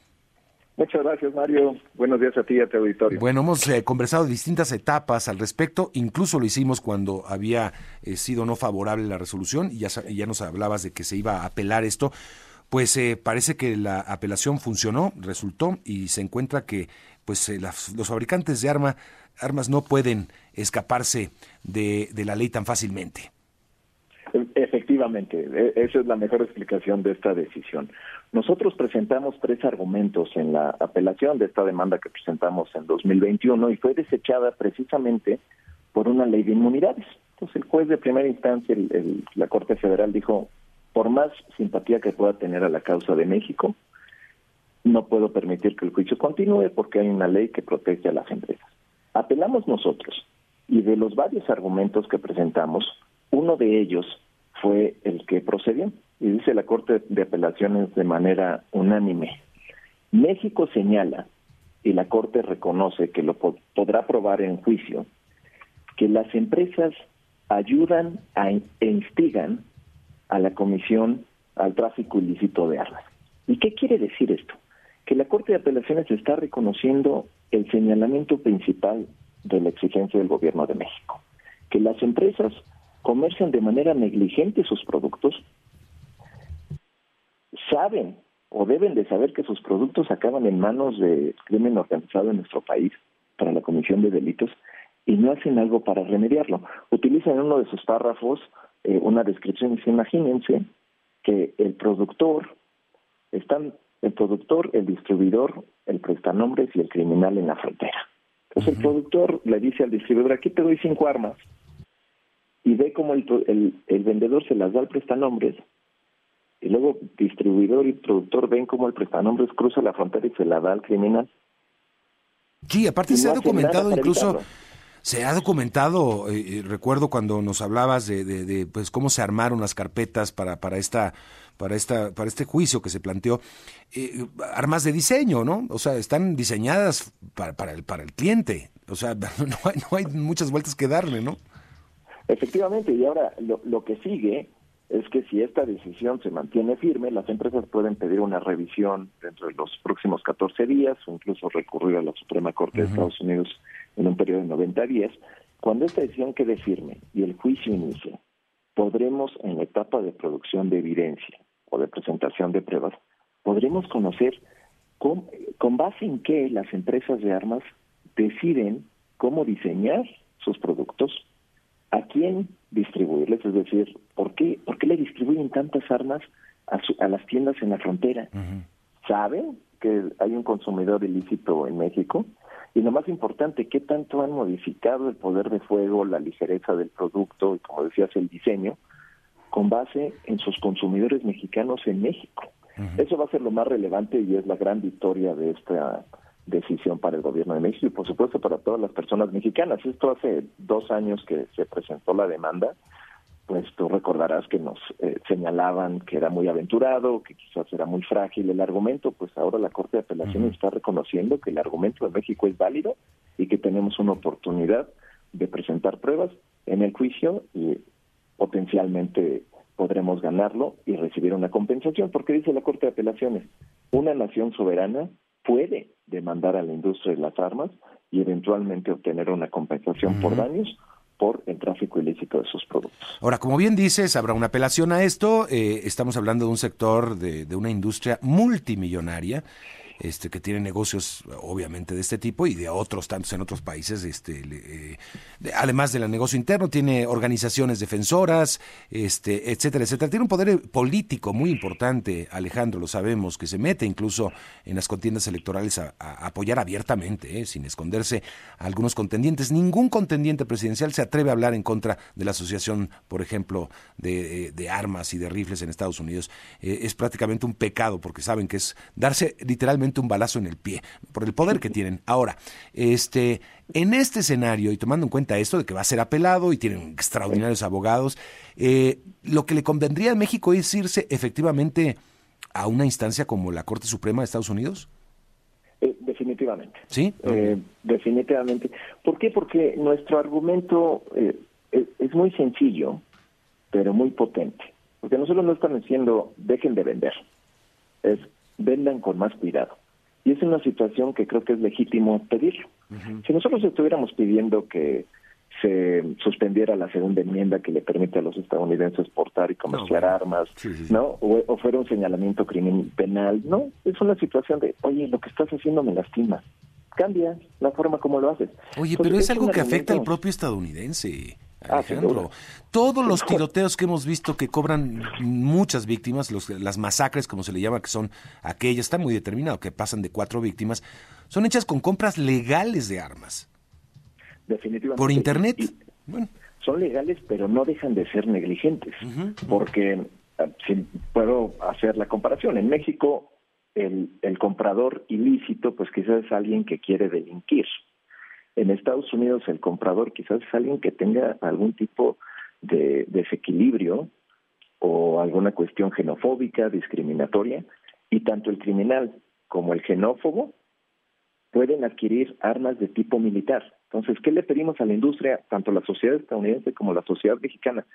Muchas gracias, Mario. Buenos días a ti y a tu auditorio. Bueno, hemos conversado distintas etapas al respecto. Incluso lo hicimos cuando había sido no favorable la resolución y ya, ya nos hablabas de que se iba a apelar esto pues eh, parece que la apelación funcionó, resultó y se encuentra que pues eh, los fabricantes de arma, armas no pueden escaparse de, la ley tan fácilmente. Efectivamente, e, esa es la mejor explicación de esta decisión. Nosotros presentamos tres argumentos en la apelación de esta demanda que presentamos en 2021 y fue desechada precisamente por una ley de inmunidades. Entonces el juez de primera instancia, la Corte Federal dijo, por más simpatía que pueda tener a la causa de México, no puedo permitir que el juicio continúe porque hay una ley que protege a las empresas. Apelamos nosotros y de los varios argumentos que presentamos, uno de ellos fue el que procedió y dice la Corte de Apelaciones de manera unánime. México señala y la Corte reconoce que lo podrá probar en juicio que las empresas ayudan a, e instigan a la Comisión al tráfico ilícito de armas. ¿Y qué quiere decir esto? que la Corte de Apelaciones está reconociendo el señalamiento principal de la exigencia del gobierno de México, que las empresas comercian de manera negligente sus productos, saben o deben de saber que sus productos acaban en manos de crimen organizado en nuestro país para la comisión de delitos y no hacen algo para remediarlo. Utilizan en uno de sus párrafos eh, una descripción y imagínense que el productor, están el productor, el distribuidor, el prestanombres y el criminal en la frontera. Entonces el productor le dice al distribuidor, aquí te doy cinco armas, y ve cómo el, el, el vendedor se las da al prestanombres y luego distribuidor y productor ven cómo el prestanombres cruza la frontera y se la da al criminal. Sí, aparte se ha documentado incluso, se ha documentado, eh, eh, recuerdo cuando nos hablabas de, de, pues cómo se armaron las carpetas para, para esta para esta para este juicio que se planteó eh, armas de diseño no o sea están diseñadas para, para el para el cliente. O sea no hay, no hay muchas vueltas que darle no efectivamente y ahora lo, lo que sigue es que si esta decisión se mantiene firme, las empresas pueden pedir una revisión dentro de los próximos 14 días o incluso recurrir a la Suprema Corte de Estados Unidos en un periodo de 90 días. Cuando esta decisión quede firme y el juicio inicie, podremos en la etapa de producción de evidencia o de presentación de pruebas, podremos conocer con, con base en qué las empresas de armas deciden cómo diseñar sus productos, a quién distribuirles, es decir, ¿por qué, por qué le distribuyen tantas armas a, a las tiendas en la frontera? ¿Saben que hay un consumidor ilícito en México? Y lo más importante, ¿qué tanto han modificado el poder de fuego, la ligereza del producto y, como decías, el diseño, con base en sus consumidores mexicanos en México? Eso va a ser lo más relevante y es la gran victoria de esta decisión para el gobierno de México y por supuesto para todas las personas mexicanas. Esto hace dos años que se presentó la demanda, pues tú recordarás que nos eh, señalaban que era muy aventurado, que quizás era muy frágil el argumento, pues ahora la Corte de Apelaciones está reconociendo que el argumento de México es válido y que tenemos una oportunidad de presentar pruebas en el juicio y potencialmente podremos ganarlo y recibir una compensación, porque dice la Corte de Apelaciones, una nación soberana puede demandar a la industria de las armas y eventualmente obtener una compensación por daños por el tráfico ilícito de sus productos. Ahora, como bien dices, habrá una apelación a esto. Eh, estamos hablando de un sector de, de una industria multimillonaria este, que tiene negocios obviamente de este tipo y de otros tantos en otros países, este, eh, además del negocio interno, tiene organizaciones defensoras, este, etcétera, etcétera. Tiene un poder político muy importante, Alejandro, lo sabemos, que se mete incluso en las contiendas electorales a, apoyar abiertamente, eh, sin esconderse a algunos contendientes. Ningún contendiente presidencial se atreve a hablar en contra de la asociación, por ejemplo, de, eh, de armas y de rifles en Estados Unidos. es prácticamente un pecado porque saben que es darse literalmente un balazo en el pie por el poder que tienen. Ahora, este, en este escenario y tomando en cuenta esto de que va a ser apelado y tienen extraordinarios abogados, eh, lo que le convendría a México es irse efectivamente a una instancia como la Corte Suprema de Estados Unidos. Eh, definitivamente. ¿Sí? Eh, definitivamente. ¿Por qué? Porque nuestro argumento es muy sencillo, pero muy potente. Porque nosotros no estamos diciendo dejen de vender. Es vendan con más cuidado. Y es una situación que creo que es legítimo pedirlo. Si nosotros estuviéramos pidiendo que se suspendiera la segunda enmienda que le permite a los estadounidenses portar y comerciar armas, ¿no? O, fuera un señalamiento criminal penal, ¿no? Es una situación de, oye, lo que estás haciendo me lastima. Cambia la forma como lo haces. Oye, pero es, algo que afecta al propio estadounidense. Ah, Alejandro, todos los tiroteos que hemos visto que cobran muchas víctimas, los, las masacres como se le llama, que son aquellas, está muy determinado, que pasan de cuatro víctimas, son hechas con compras legales de armas. Definitivamente. Por internet. Son legales, pero no dejan de ser negligentes, porque ah, si puedo hacer la comparación, en México el, el comprador ilícito, pues quizás es alguien que quiere delinquir en Estados Unidos el comprador quizás es alguien que tenga algún tipo de desequilibrio o alguna cuestión xenofóbica, discriminatoria, y tanto el criminal como el xenófobo pueden adquirir armas de tipo militar. Entonces, ¿qué le pedimos a la industria, tanto la sociedad estadounidense como la sociedad mexicana?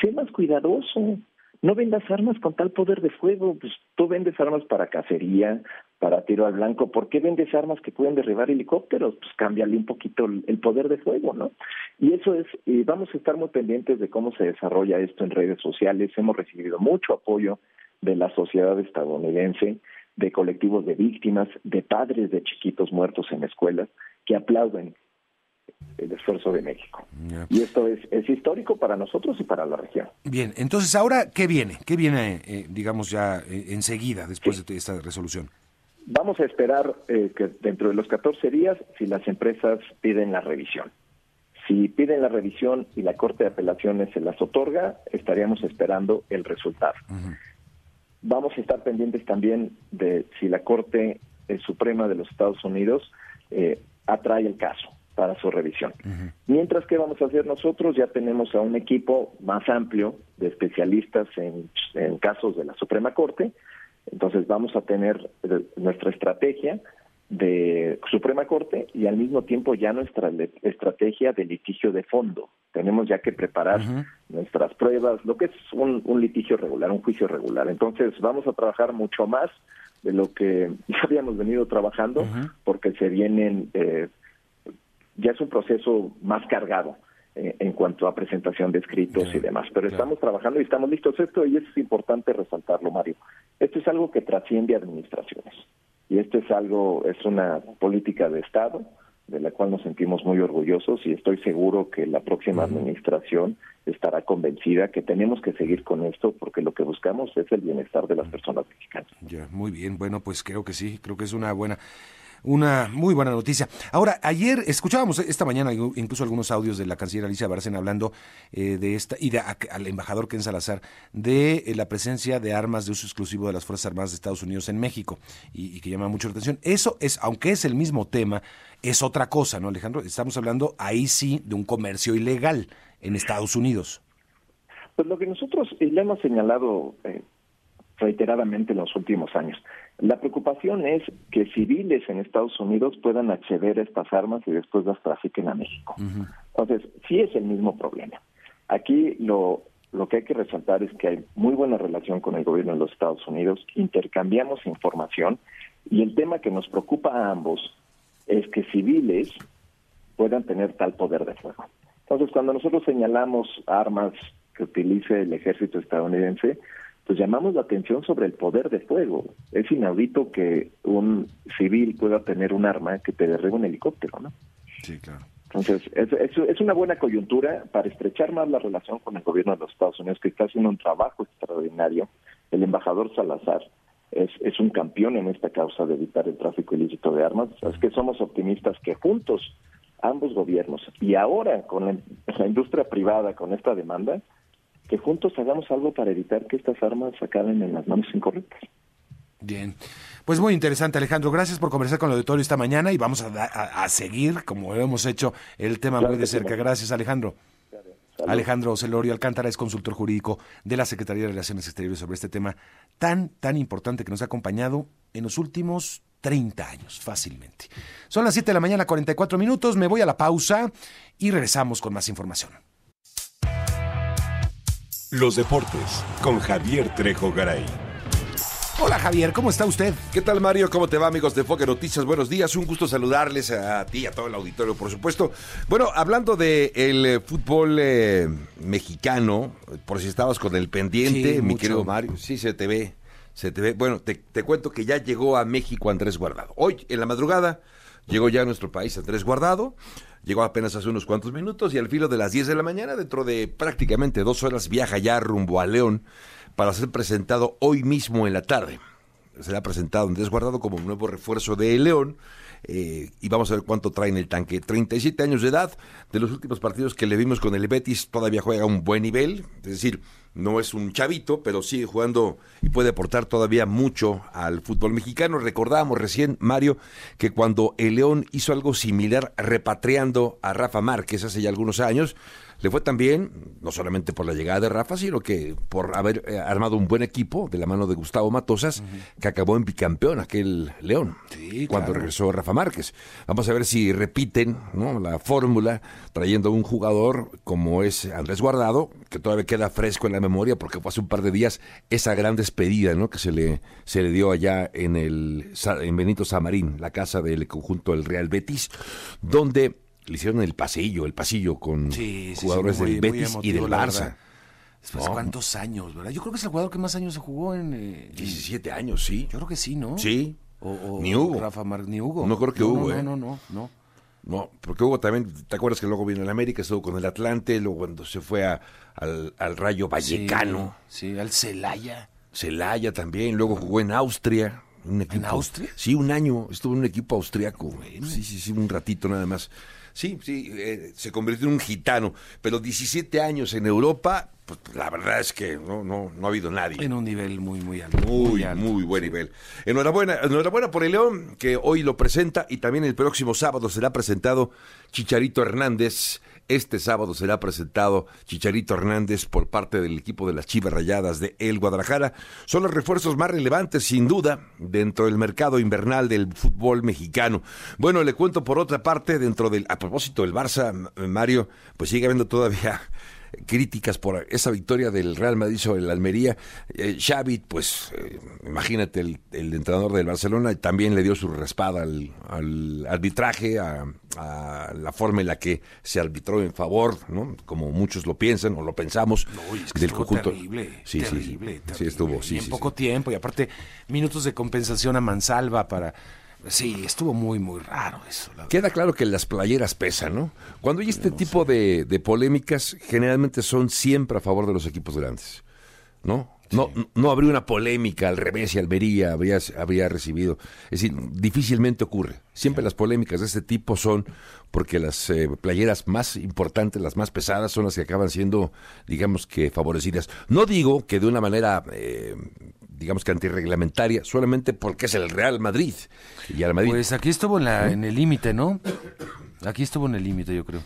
Sé más cuidadoso, no vendas armas con tal poder de fuego, pues tú vendes armas para cacería, para tiro al blanco. ¿Por qué vendes armas que pueden derribar helicópteros? Pues cámbiale un poquito el poder de fuego, ¿no? Y eso es, y vamos a estar muy pendientes de cómo se desarrolla esto en redes sociales. Hemos recibido mucho apoyo de la sociedad estadounidense, de colectivos de víctimas, de padres de chiquitos muertos en escuelas, que aplauden el esfuerzo de México. Y esto es, es, histórico para nosotros y para la región. Bien, entonces ahora, ¿qué viene? ¿Qué viene, eh, digamos, ya eh, enseguida después de esta resolución? Vamos a esperar eh, que dentro de los 14 días, si las empresas piden la revisión. Si piden la revisión y la Corte de Apelaciones se las otorga, estaríamos esperando el resultado. Vamos a estar pendientes también de si la Corte Suprema de los Estados Unidos atrae el caso para su revisión. Mientras que vamos a hacer nosotros, ya tenemos a un equipo más amplio de especialistas en, casos de la Suprema Corte, entonces vamos a tener nuestra estrategia de Suprema Corte y al mismo tiempo ya nuestra estrategia de litigio de fondo. Tenemos ya que preparar nuestras pruebas, lo que es un, litigio regular, un juicio regular. Entonces vamos a trabajar mucho más de lo que ya habíamos venido trabajando, porque se vienen eh, ya es un proceso más cargado en cuanto a presentación de escritos y demás. Pero estamos trabajando y estamos listos. Esto, y es importante resaltarlo, Mario, esto es algo que trasciende administraciones. Y esto es algo, es una política de Estado de la cual nos sentimos muy orgullosos y estoy seguro que la próxima administración estará convencida que tenemos que seguir con esto porque lo que buscamos es el bienestar de las personas mexicanas. Ya, muy bien. Bueno, pues creo que sí, creo que es una buena una muy buena noticia. Ahora, ayer escuchábamos esta mañana incluso algunos audios de la canciller Alicia Bárcena hablando eh, de esta, y de, al embajador Ken Salazar, de eh, la presencia de armas de uso exclusivo de las Fuerzas Armadas de Estados Unidos en México, y, que llama mucho la atención. Eso es, aunque es el mismo tema, es otra cosa, ¿no, Alejandro? Estamos hablando ahí sí de un comercio ilegal en Estados Unidos. Pues lo que nosotros le hemos señalado eh, reiteradamente en los últimos años. La preocupación es que civiles en Estados Unidos puedan acceder a estas armas y después las trafiquen a México. Entonces, sí es el mismo problema. Aquí lo, lo que hay que resaltar es que hay muy buena relación con el gobierno de los Estados Unidos, intercambiamos información y el tema que nos preocupa a ambos es que civiles puedan tener tal poder de fuego. Entonces, cuando nosotros señalamos armas que utilice el ejército estadounidense, pues llamamos la atención sobre el poder de fuego. Es inaudito que un civil pueda tener un arma que te derribe un helicóptero, ¿no? Sí, claro. Entonces, es, es, una buena coyuntura para estrechar más la relación con el gobierno de los Estados Unidos, que está haciendo un trabajo extraordinario. El embajador Salazar es, es un campeón en esta causa de evitar el tráfico ilícito de armas. Es que somos optimistas que juntos, ambos gobiernos, y ahora con la industria privada, con esta demanda, que juntos hagamos algo para evitar que estas armas acaben en las manos incorrectas. Bien, pues muy interesante Alejandro, gracias por conversar con el auditorio esta mañana y vamos a, seguir, como hemos hecho, el tema muy de cerca. Gracias Alejandro. Alejandro Celorio Alcántara es consultor jurídico de la Secretaría de Relaciones Exteriores sobre este tema tan, tan importante que nos ha acompañado en los últimos 30 años, fácilmente. Son las 7 de la mañana, 44 minutos, me voy a la pausa y regresamos con más información. Los deportes con Javier Trejo Garay. Hola Javier, ¿cómo está usted? ¿Qué tal Mario? ¿Cómo te va amigos de Foque Noticias? Buenos días, un gusto saludarles a ti y a todo el auditorio, por supuesto. Bueno, hablando del de eh, fútbol eh, mexicano, por si estabas con el pendiente, mi querido Mario, sí se te ve, se te ve. Bueno, te, te cuento que ya llegó a México Andrés Guardado. Hoy, en la madrugada, llegó ya a nuestro país Andrés Guardado. Llegó apenas hace unos cuantos minutos y al filo de las 10 de la mañana, dentro de prácticamente dos horas, viaja ya rumbo a León para ser presentado hoy mismo en la tarde. Será presentado en desguardado como un nuevo refuerzo de León eh, y vamos a ver cuánto trae en el tanque. 37 años de edad, de los últimos partidos que le vimos con el Betis, todavía juega a un buen nivel, es decir, no es un chavito, pero sigue jugando y puede aportar todavía mucho al fútbol mexicano. Recordábamos recién, Mario, que cuando el León hizo algo similar repatriando a Rafa Márquez hace ya algunos años, le fue también, no solamente por la llegada de Rafa, sino que por haber eh, armado un buen equipo de la mano de Gustavo Matosas, que acabó en bicampeón aquel León, cuando regresó Rafa Márquez. Vamos a ver si repiten ¿no? la fórmula trayendo un jugador como es Andrés Guardado, que todavía queda fresco en la memoria porque fue hace un par de días esa gran despedida ¿no? que se le, se le dio allá en, el, en Benito Samarín, la casa del conjunto del Real Betis, donde le hicieron el pasillo, el pasillo con jugadores del Betis y del Barça. Después cuántos años, ¿verdad? Yo creo que es el jugador que más años se jugó en... Eh, 17 años, sí. Yo creo que sí, ¿no? Sí. O, ni Hugo. Rafa Mar, ni Hugo. No creo que Hugo, no, ¿eh? No, no, no, no. porque Hugo también, ¿te acuerdas que luego vino en América, estuvo con el Atlante, luego cuando se fue a, al, al, Rayo Vallecano. Sí, al Celaya. Celaya también, luego jugó en Austria. Un equipo, ¿En Austria? Sí, un año estuvo en un equipo austriaco. Sí, sí, sí, un ratito nada más. Sí, sí, eh, se convirtió en un gitano, pero 17 años en Europa, pues la verdad es que no, no, no ha habido nadie. En un nivel muy, muy alto. Muy, muy, buen nivel. Enhorabuena, enhorabuena por el León, que hoy lo presenta y también el próximo sábado será presentado Chicharito Hernández este sábado será presentado Chicharito Hernández por parte del equipo de las Chivas Rayadas de El Guadalajara. Son los refuerzos más relevantes, sin duda, dentro del mercado invernal del fútbol mexicano. Bueno, le cuento por otra parte, dentro del, a propósito del Barça, Mario, pues sigue habiendo todavía críticas por esa victoria del Real Madrid sobre el Almería. Eh, Xavi, pues eh, imagínate, el, entrenador del Barcelona también le dio su raspada al, arbitraje, a, la forma en la que se arbitró en favor, ¿no? como muchos lo piensan o lo pensamos, del conjunto. Terrible, sí, terrible, sí, estuvo. Sí, y en poco tiempo, y aparte minutos de compensación a Mansalva para Sí, estuvo muy, muy raro eso. Queda claro que las playeras pesan, ¿no? Cuando hay este tipo de, polémicas, generalmente son siempre a favor de los equipos grandes, ¿no? No, no habría una polémica al revés y Almería habría, habría recibido. Es decir, difícilmente ocurre. Siempre las polémicas de este tipo son porque las eh, playeras más importantes, las más pesadas, son las que acaban siendo, digamos que, favorecidas. No digo que de una manera eh, digamos que antirreglamentaria, solamente porque es el Real Madrid. Y al Madrid. Pues aquí estuvo en, la, en el límite, ¿no? Aquí estuvo en el límite, yo creo.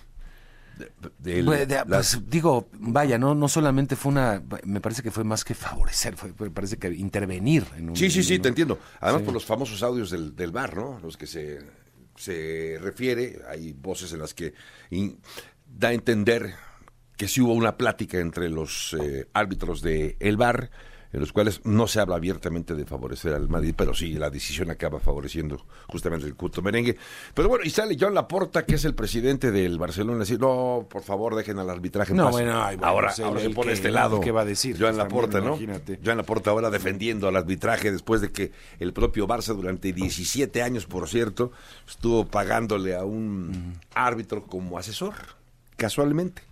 Pues, pues, digo, vaya, no no solamente fue una, me parece que fue más que favorecer, fue, me parece que intervenir. En un, sí, sí, sí, te entiendo. Además por los famosos audios del, del bar, ¿no? Los que se, se refiere, hay voces en las que da a entender que sí hubo una plática entre los eh, árbitros de el bar en los cuales no se habla abiertamente de favorecer al Madrid, pero sí, la decisión acaba favoreciendo justamente el culto merengue. Pero bueno, y sale John Laporta, que es el presidente del Barcelona, decir, no, por favor, dejen al arbitraje en no, paz. Bueno, ahora, se pone este lado. ¿Qué va a decir? Joan Laporta, ¿no? Imagínate. Joan Laporta ahora defendiendo al arbitraje después de que el propio Barça durante 17 años, por cierto, estuvo pagándole a un árbitro como asesor, casualmente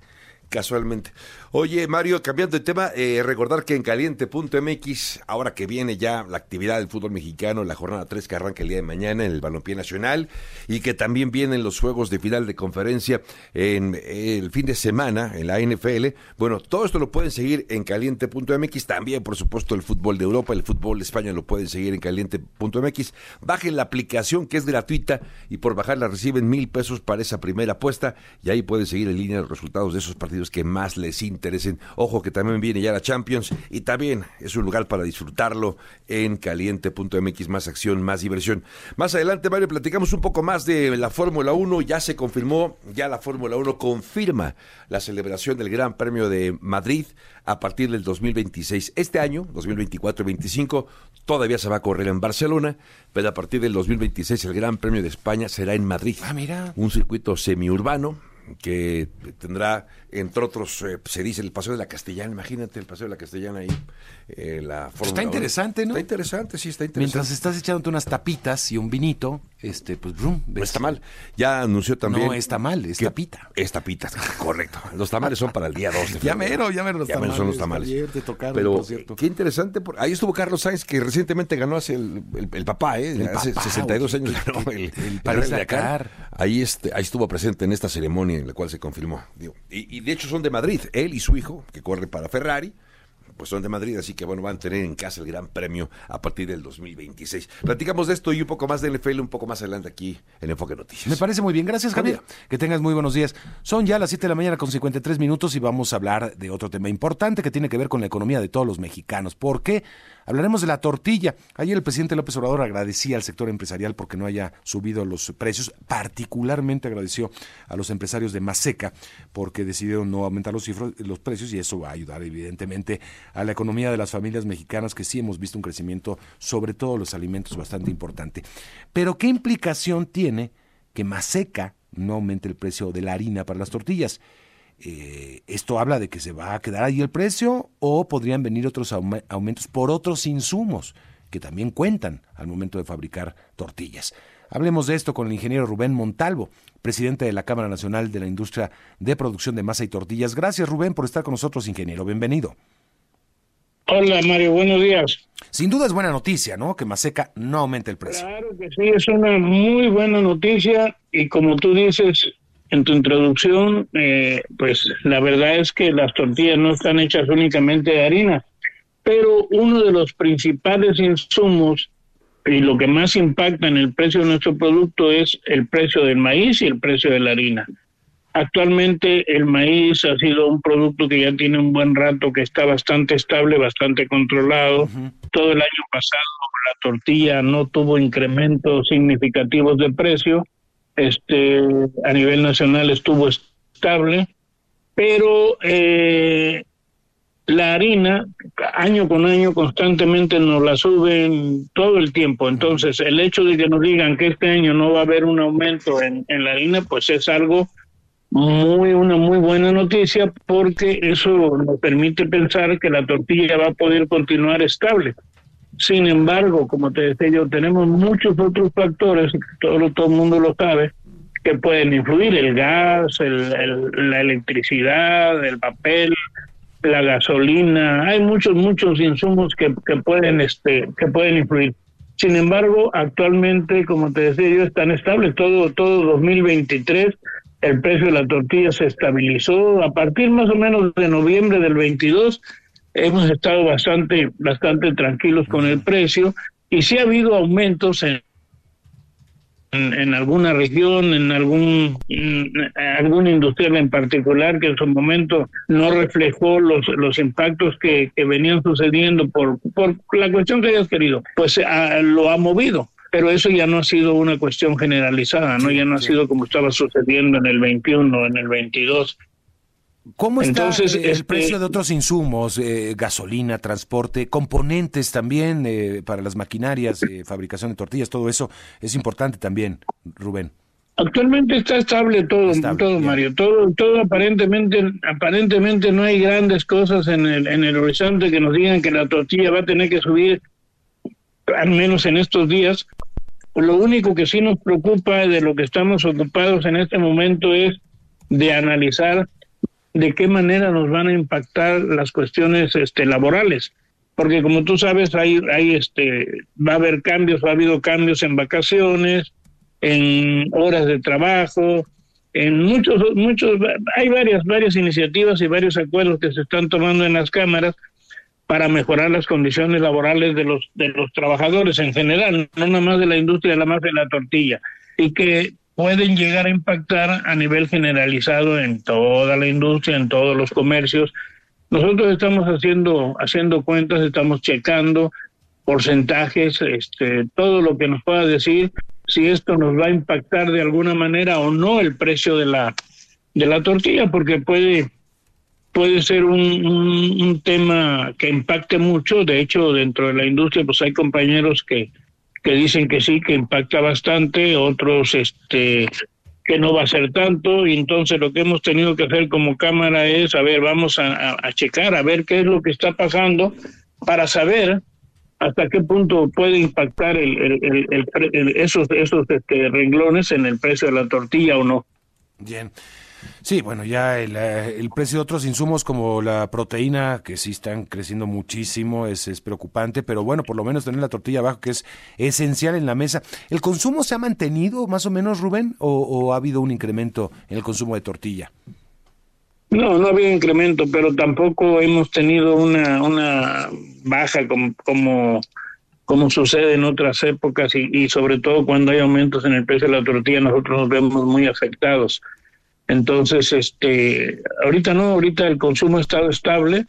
casualmente. Oye, Mario, cambiando de tema, eh, recordar que en caliente.mx, ahora que viene ya la actividad del fútbol mexicano, la jornada 3 que arranca el día de mañana en el Balompié Nacional, y que también vienen los juegos de final de conferencia en el fin de semana en la NFL. Bueno, todo esto lo pueden seguir en caliente.mx, también, por supuesto, el fútbol de Europa, el fútbol de España lo pueden seguir en caliente.mx. Bajen la aplicación que es gratuita y por bajarla reciben mil pesos para esa primera apuesta y ahí pueden seguir en línea los resultados de esos partidos que más les interesa interesen. Ojo que también viene ya la Champions y también es un lugar para disfrutarlo en caliente.mx, más acción, más diversión. Más adelante, Mario, platicamos un poco más de la Fórmula 1. Ya se confirmó, ya la Fórmula 1 confirma la celebración del Gran Premio de Madrid a partir del 2026. Este año, 2024-25, todavía se va a correr en Barcelona, pero a partir del 2026 el Gran Premio de España será en Madrid. Ah, mira. Un circuito semiurbano que tendrá, entre otros, eh, se dice el Paseo de la Castellana, imagínate el Paseo de la Castellana ahí, eh, la forma Está interesante, ¿no? Está interesante, sí, está interesante. Mientras estás echándote unas tapitas y un vinito, este, pues, brum, No está mal. Ya anunció también... No está mal, es tapita. Es tapita, correcto. Los tamales son para el día 2 ya mero, ya mero los ya tamales. son los tamales. Ayer te tocaron, Pero por cierto. qué interesante, ahí estuvo Carlos Sainz, que recientemente ganó hace el, el, papá, ¿eh? hace 62 años ganó el, el, París Dakar. Ahí, este, ahí estuvo presente en esta ceremonia en la cual se confirmó y, y, de hecho son de Madrid, él y su hijo, que corre para Ferrari, pues son de Madrid, así que bueno, van a tener en casa el Gran Premio a partir del 2026. Platicamos de esto y un poco más de NFL un poco más adelante aquí en Enfoque Noticias. Me parece muy bien, gracias Javier. Que tengas muy buenos días. Son ya las 7 de la mañana con 53 minutos y vamos a hablar de otro tema importante que tiene que ver con la economía de todos los mexicanos. ¿Por qué? Hablaremos de la tortilla. Ayer el presidente López Obrador agradecía al sector empresarial porque no haya subido los precios. Particularmente agradeció a los empresarios de Maseca porque decidieron no aumentar los, cifros, los precios y eso va a ayudar evidentemente a la economía de las familias mexicanas que sí hemos visto un crecimiento sobre todo los alimentos bastante importante. Pero ¿qué implicación tiene que Maseca no aumente el precio de la harina para las tortillas? Eh, ¿Esto habla de que se va a quedar ahí el precio o podrían venir otros aumentos por otros insumos que también cuentan al momento de fabricar tortillas? Hablemos de esto con el ingeniero Rubén Montalvo, presidente de la Cámara Nacional de la Industria de Producción de Masa y Tortillas. Gracias Rubén por estar con nosotros, ingeniero. Bienvenido. Hola Mario, buenos días. Sin duda es buena noticia, ¿no? Que Maseca no aumente el precio. Claro que sí, es una muy buena noticia y como tú dices, en tu introducción, eh, pues la verdad es que las tortillas no están hechas únicamente de harina, pero uno de los principales insumos y lo que más impacta en el precio de nuestro producto es el precio del maíz y el precio de la harina. Actualmente el maíz ha sido un producto que ya tiene un buen rato, que está bastante estable, bastante controlado. Todo el año pasado la tortilla no tuvo incrementos significativos de precio este, a nivel nacional estuvo estable, pero eh, la harina año con año constantemente nos la suben todo el tiempo. Entonces, el hecho de que nos digan que este año no va a haber un aumento en, en la harina, pues es algo muy una muy buena noticia porque eso nos permite pensar que la tortilla va a poder continuar estable. Sin embargo, como te decía yo, tenemos muchos otros factores, todo, todo el mundo lo sabe, que pueden influir, el gas, la electricidad, el papel, la gasolina, hay muchos, muchos insumos que, que, pueden, este, que pueden influir. Sin embargo, actualmente, como te decía yo, están estables. Todo, todo 2023, el precio de la tortilla se estabilizó. A partir más o menos de noviembre del 22, hemos estado bastante, bastante tranquilos con el precio y sí ha habido aumentos en, en, alguna región, en algún algún industrial en particular que en su momento no reflejó los, los impactos que, que venían sucediendo por, por la cuestión que hayas querido, pues lo ha movido pero eso ya no ha sido una cuestión generalizada, ¿no? ya no ha sido como estaba sucediendo en el 21, en el 22. ¿Cómo está Entonces, el este, precio de otros insumos, eh, gasolina, transporte, componentes también eh, para las maquinarias, eh, fabricación de tortillas, todo eso es importante también, Rubén? Actualmente está estable todo, todo Mario, todo, todo aparentemente, aparentemente no hay grandes cosas en el, en el horizonte que nos digan que la tortilla va a tener que subir, al menos en estos días. Lo único que sí nos preocupa de lo que estamos ocupados en este momento es de analizar de qué manera nos van a impactar las cuestiones este, laborales. Porque como tú sabes, hay, hay este, va a haber cambios, ha habido cambios en vacaciones, en horas de trabajo, en muchos, muchos, hay varias, varias iniciativas y varios acuerdos que se están tomando en las cámaras para mejorar las condiciones laborales de los, de los trabajadores en general, no nada más de la industria, nada más de la tortilla. Y que pueden llegar a impactar a nivel generalizado en toda la industria, en todos los comercios. Nosotros estamos haciendo, haciendo cuentas, estamos checando porcentajes, este, todo lo que nos pueda decir si esto nos va a impactar de alguna manera o no el precio de la de la tortilla, porque puede puede ser un, un tema que impacte mucho. De hecho, dentro de la industria, pues hay compañeros que que dicen que sí, que impacta bastante, otros este que no va a ser tanto, y entonces lo que hemos tenido que hacer como cámara es, a ver, vamos a, checar, a ver qué es lo que está pasando para saber hasta qué punto puede impactar el, el, esos, esos este, renglones en el precio de la tortilla o no. Bien. Sí, bueno, ya eh, el, precio de otros insumos como la proteína, que sí están creciendo muchísimo, es, es, preocupante, pero bueno, por lo menos tener la tortilla abajo, que es esencial en la mesa. ¿El consumo se ha mantenido más o menos, Rubén, o, ha habido un incremento en el consumo de tortilla? No, no había incremento, pero tampoco hemos tenido una, una baja como, como, como sucede en otras épocas y sobre todo cuando hay aumentos en el precio de la tortilla, nosotros nos vemos muy afectados. Entonces, este, ahorita no, ahorita el consumo ha estado estable.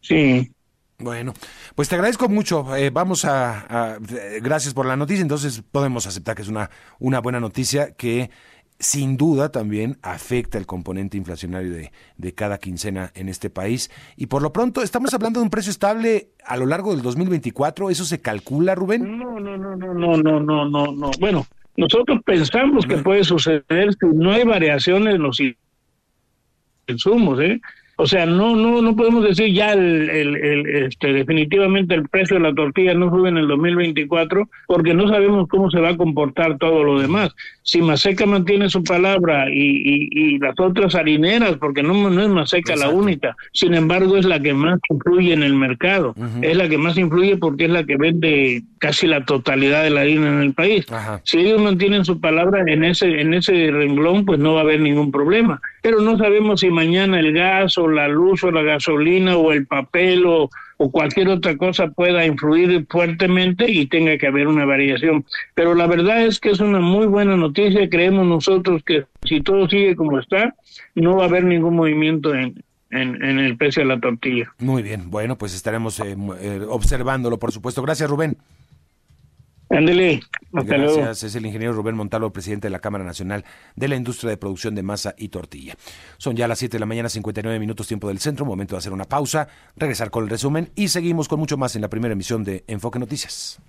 Sí. Bueno, pues te agradezco mucho. Eh, vamos a, a, gracias por la noticia. Entonces podemos aceptar que es una una buena noticia que sin duda también afecta el componente inflacionario de, de, cada quincena en este país. Y por lo pronto, estamos hablando de un precio estable a lo largo del 2024. ¿Eso se calcula, Rubén? No, no, no, no, no, no, no, no. no. Bueno, nosotros pensamos que puede suceder si no hay variaciones en los insumos, ¿eh? O sea, no no no podemos decir ya el, el, el, este, definitivamente el precio de la tortilla no sube en el 2024 porque no sabemos cómo se va a comportar todo lo demás. Si Maseca mantiene su palabra y, y, y las otras harineras, porque no, no es Maseca Exacto. la única, sin embargo es la que más influye en el mercado, uh -huh. es la que más influye porque es la que vende casi la totalidad de la harina en el país. Ajá. Si ellos mantienen su palabra en ese en ese renglón, pues no va a haber ningún problema. Pero no sabemos si mañana el gas o la luz o la gasolina o el papel o, cualquier otra cosa pueda influir fuertemente y tenga que haber una variación. Pero la verdad es que es una muy buena noticia. Creemos nosotros que si todo sigue como está, no va a haber ningún movimiento en, en, en, el precio de la tortilla. Muy bien, bueno, pues estaremos eh, eh, observándolo, por supuesto. Gracias, Rubén. Ándele, Gracias, es el ingeniero Rubén Montalvo, presidente de la Cámara Nacional de la Industria de Producción de Masa y Tortilla. Son ya las 7 de la mañana, 59 minutos tiempo del centro, momento de hacer una pausa, regresar con el resumen y seguimos con mucho más en la primera emisión de Enfoque Noticias.